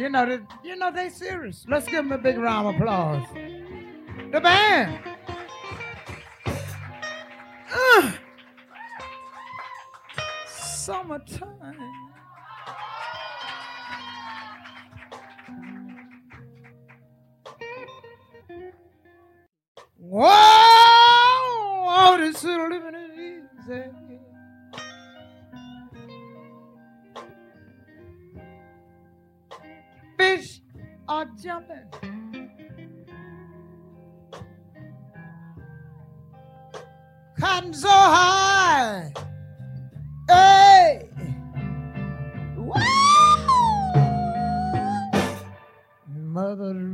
You know, they, you know they serious. Let's give them a big round of applause. The band. Uh, summertime. Cotton so high. Hey. Woo! Mother.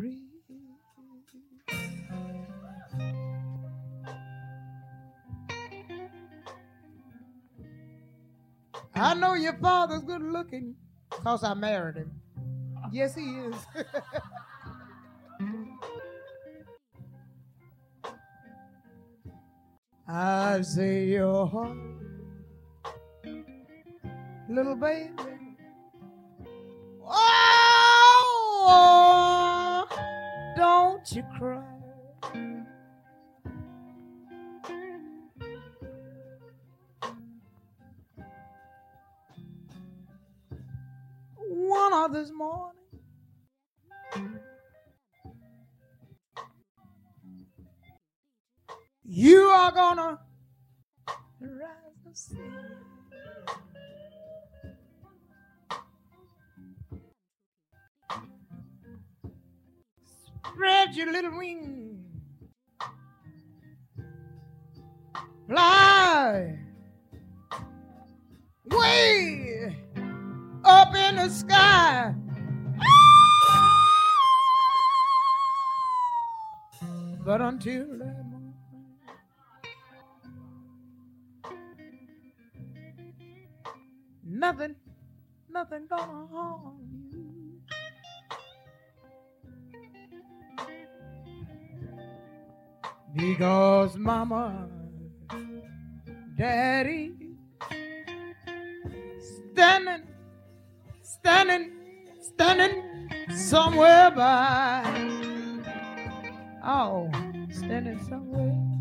I know your father's good looking because I married him. Yes, he is. I say your heart, little baby. Oh, don't you cry. Gonna rise to see. Spread your little wings. Fly way up in the sky. But until that nothing, nothing gonna harm you. Because mama, daddy, standing, standing, standing somewhere by. Oh, standing somewhere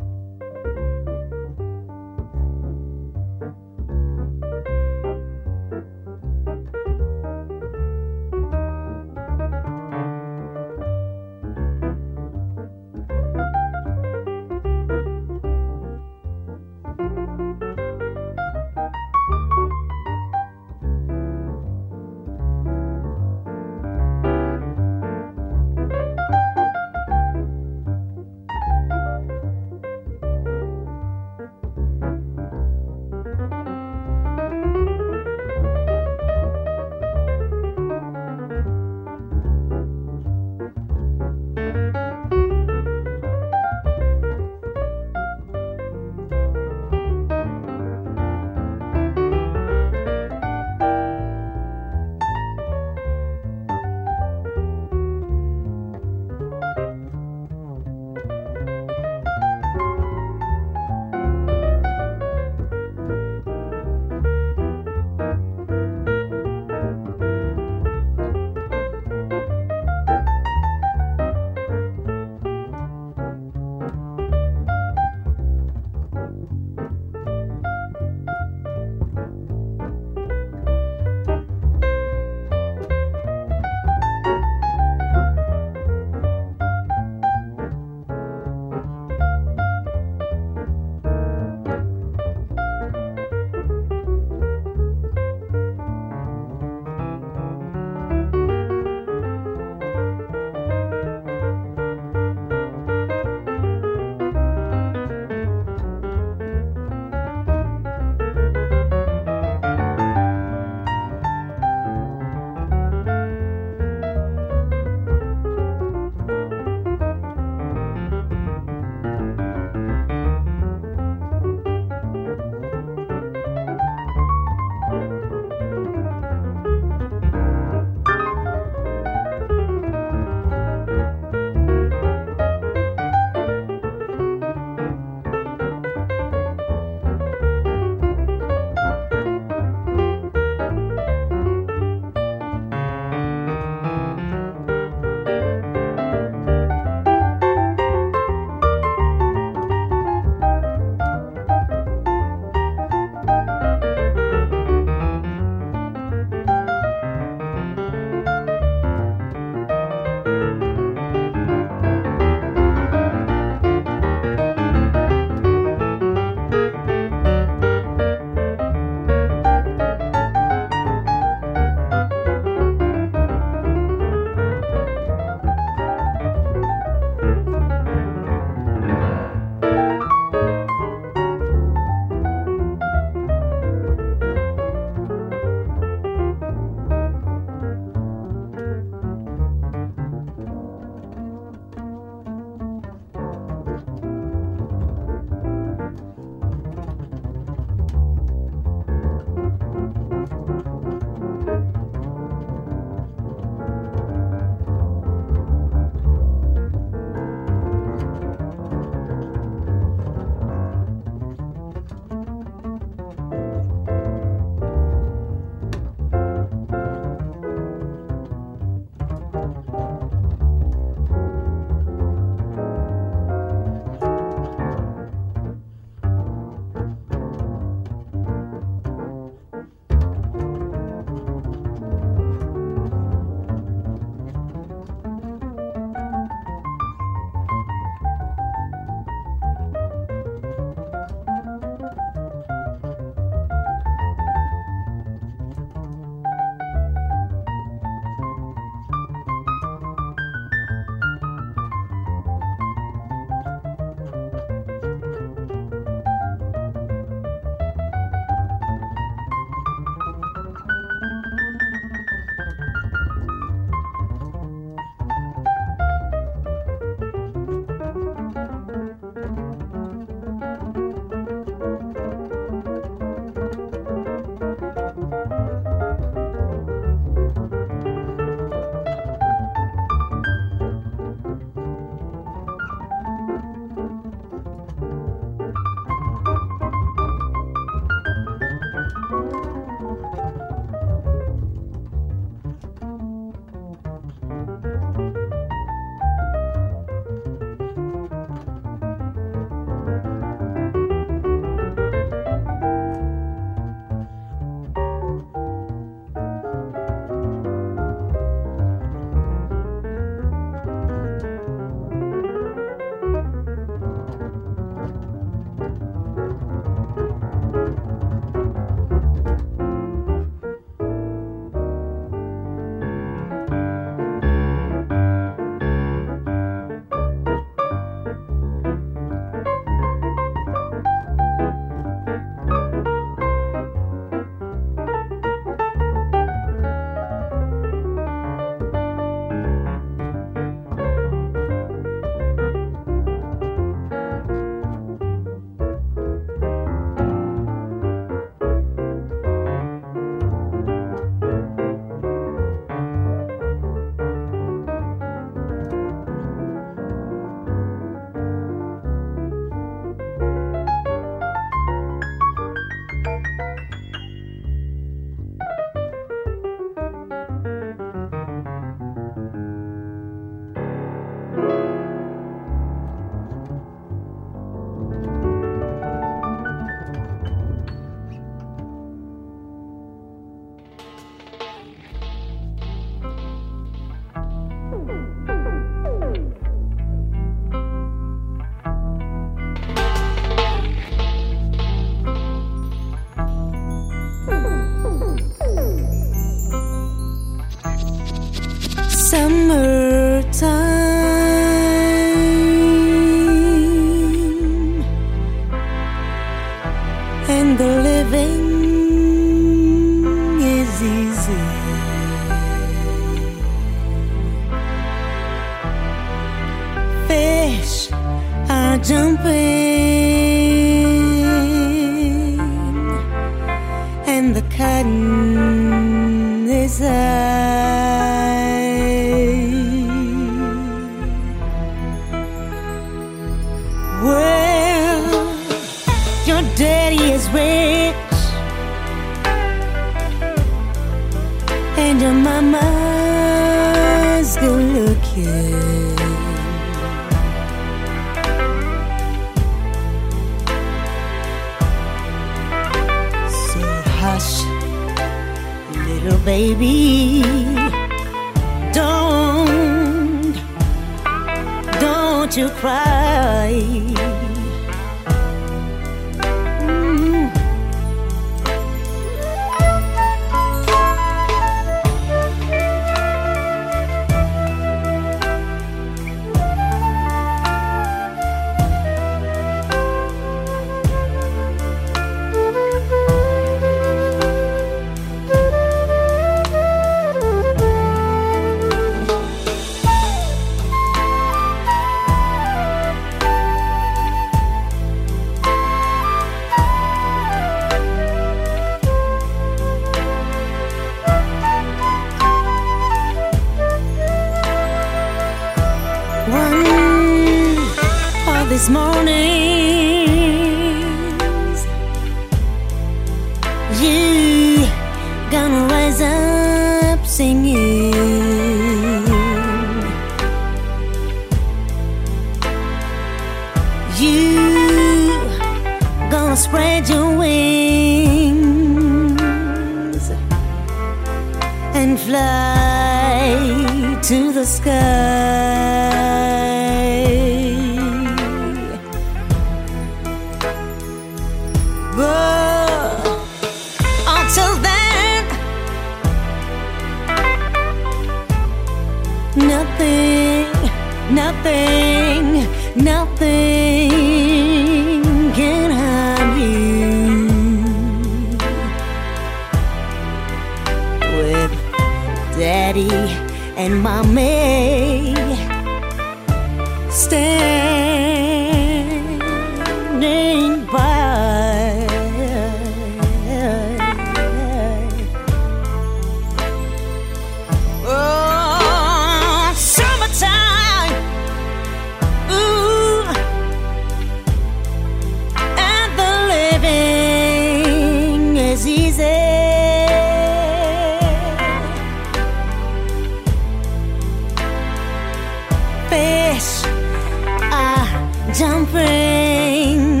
jumping,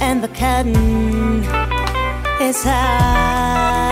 and the cotton is high.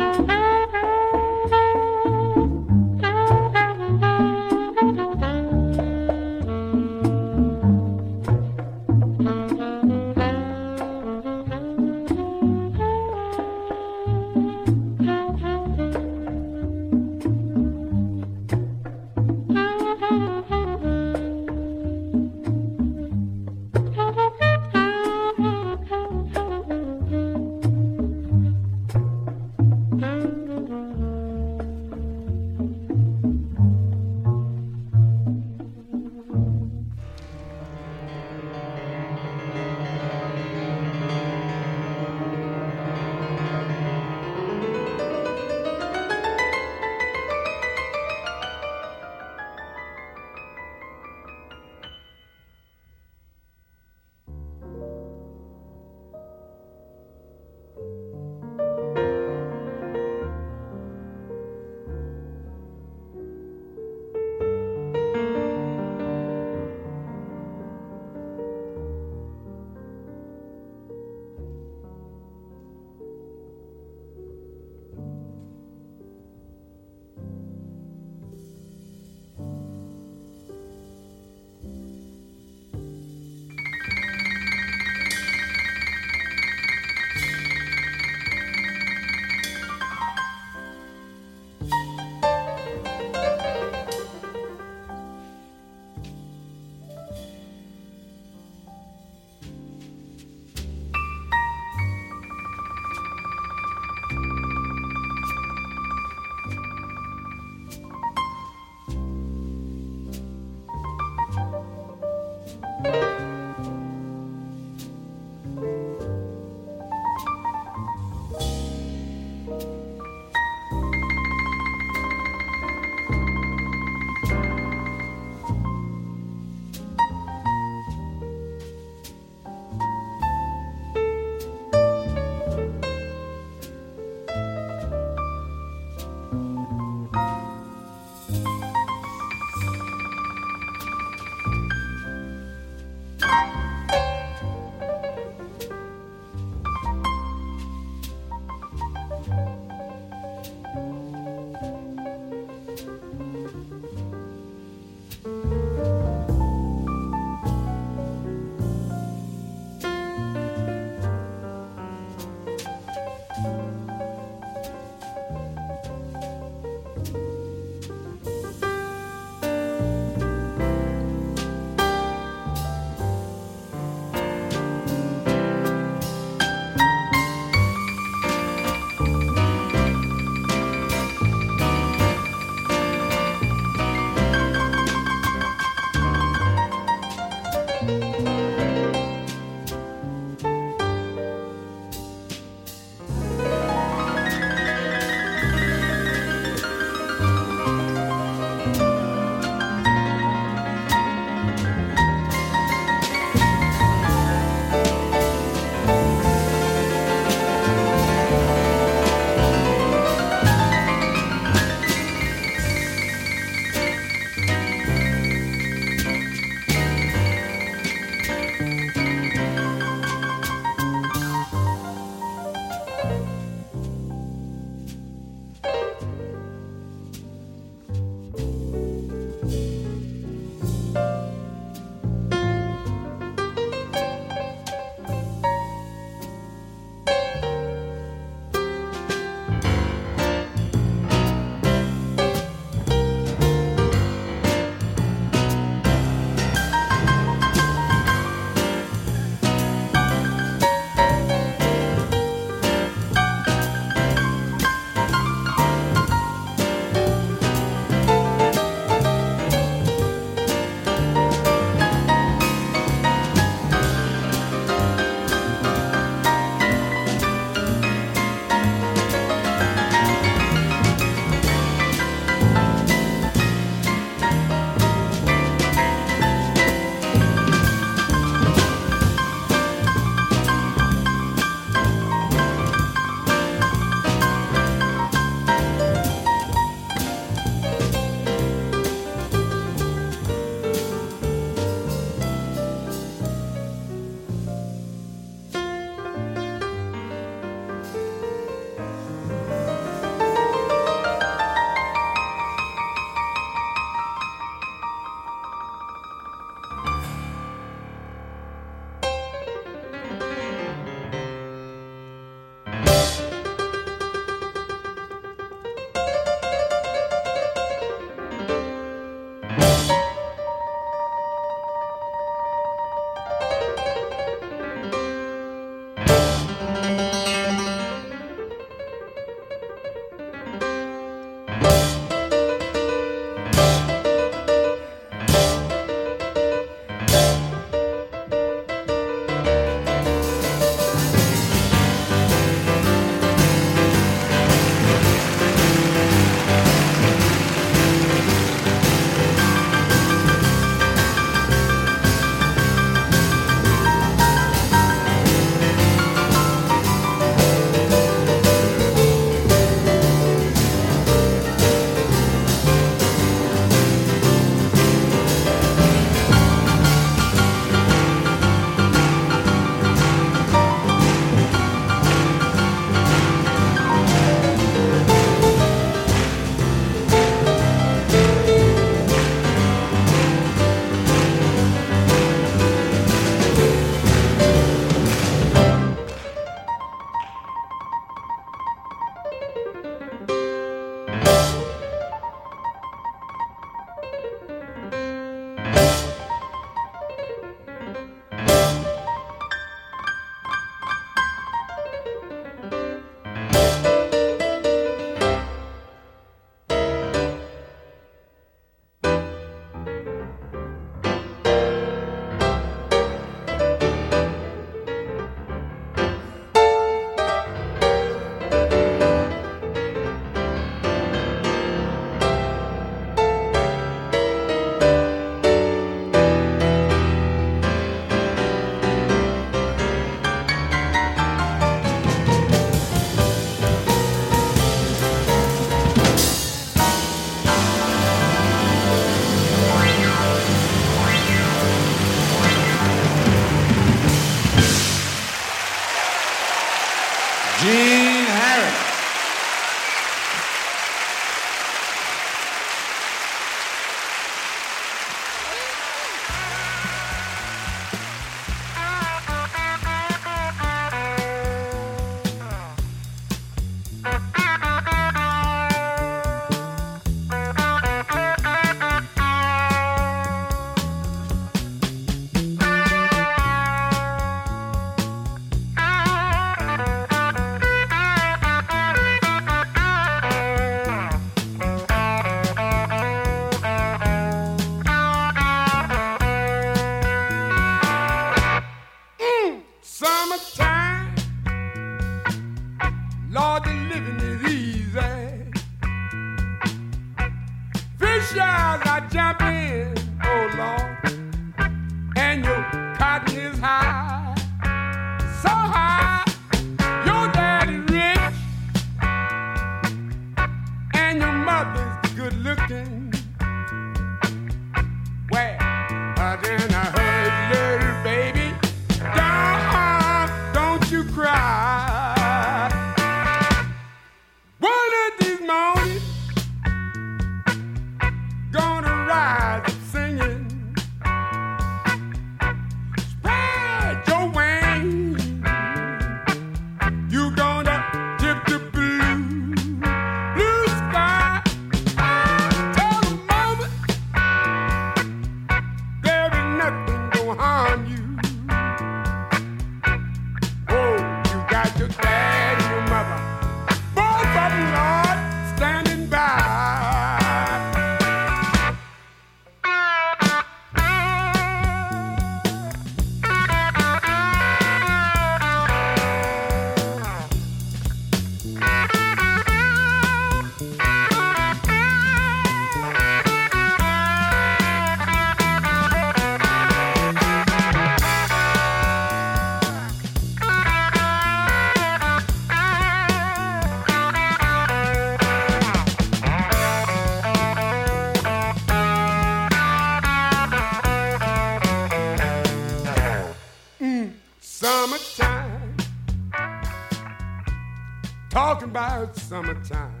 summertime.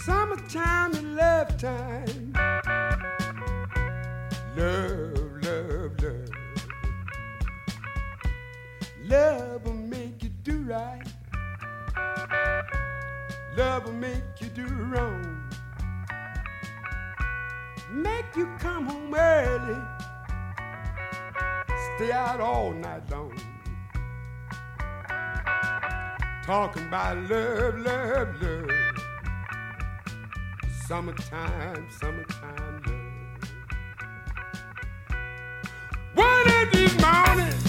Summertime and love time. Love, love, love. Love will make you do right. Love will make you do wrong. Make you come home early. Stay out all night long talking about love, love, love. Summertime, summertime love. One of these mornings.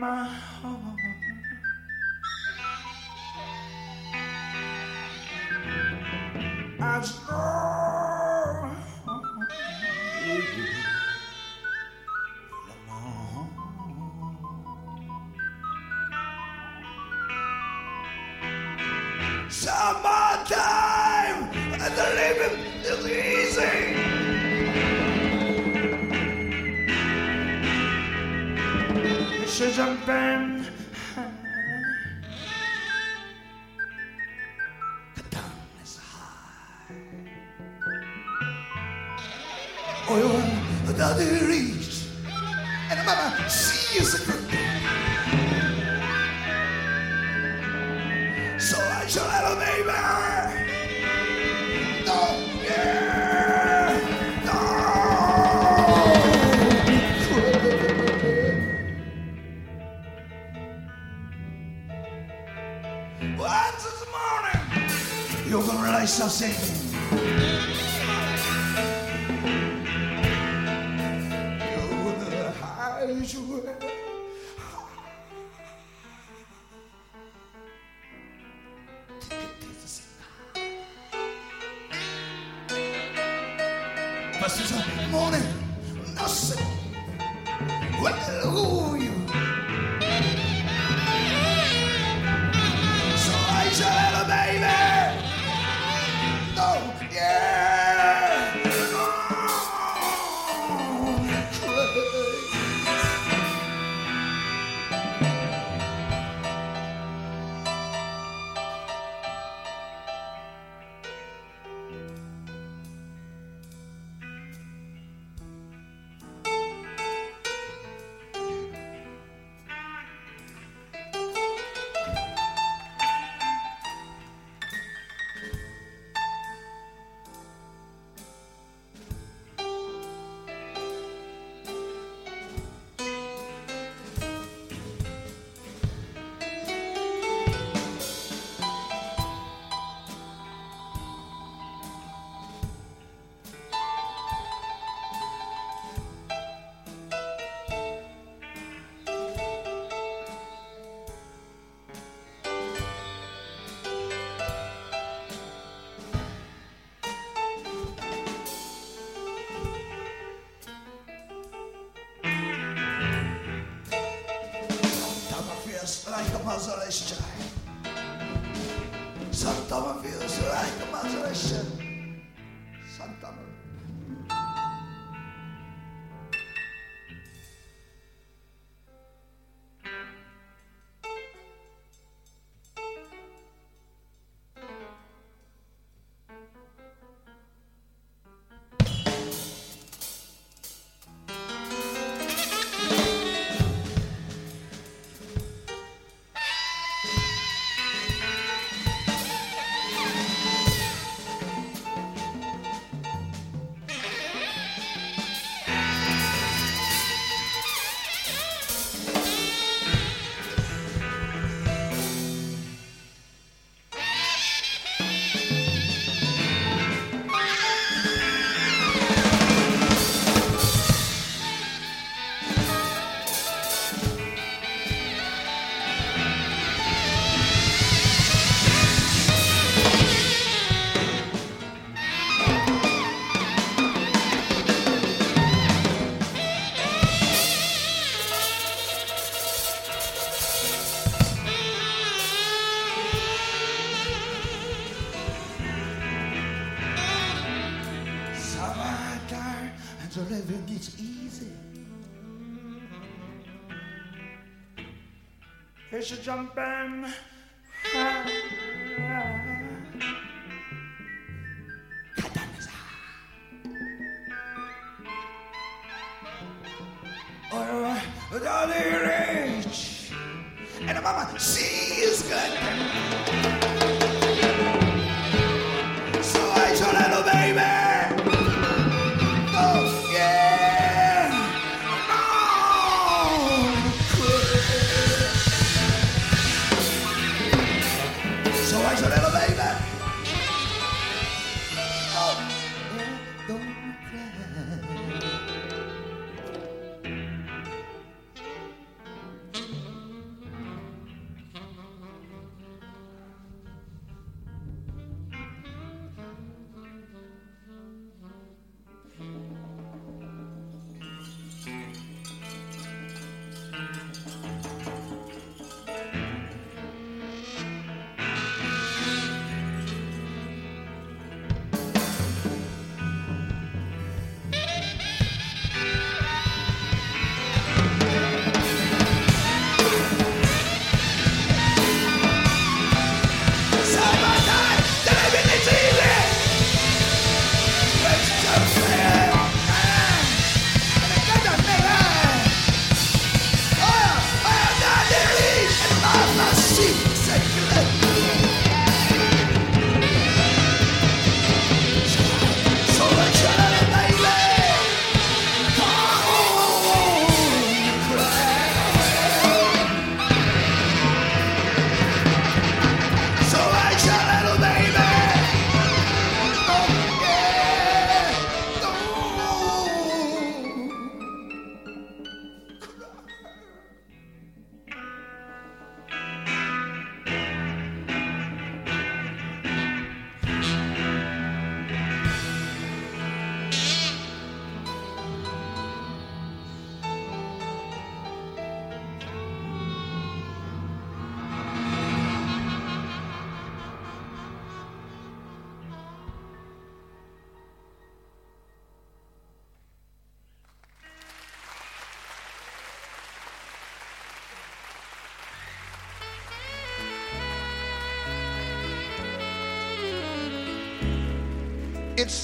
From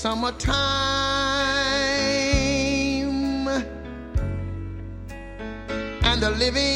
summertime. And the living